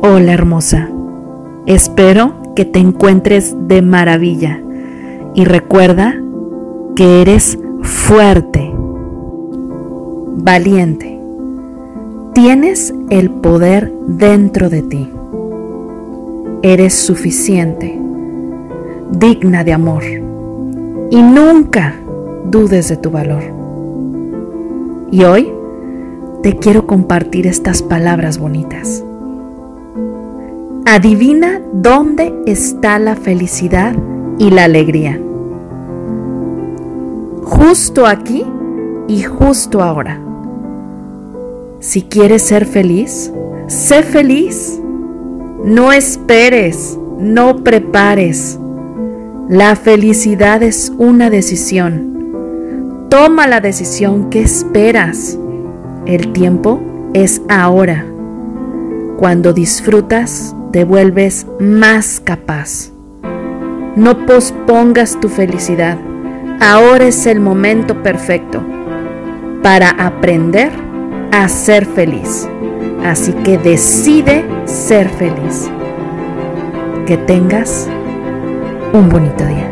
Hola hermosa, espero que te encuentres de maravilla y recuerda que eres fuerte, valiente. Tienes el poder dentro de ti. Eres suficiente, digna de amor y nunca dudes de tu valor. Y hoy te quiero compartir estas palabras bonitas. Adivina dónde está la felicidad y la alegría. Justo aquí y justo ahora. Si quieres ser feliz, sé feliz. No esperes, no prepares. La felicidad es una decisión. Toma la decisión que esperas. El tiempo es ahora. Cuando disfrutas, te vuelves más capaz. No pospongas tu felicidad. Ahora es el momento perfecto para aprender a ser feliz. Así que decide ser feliz. Que tengas un bonito día.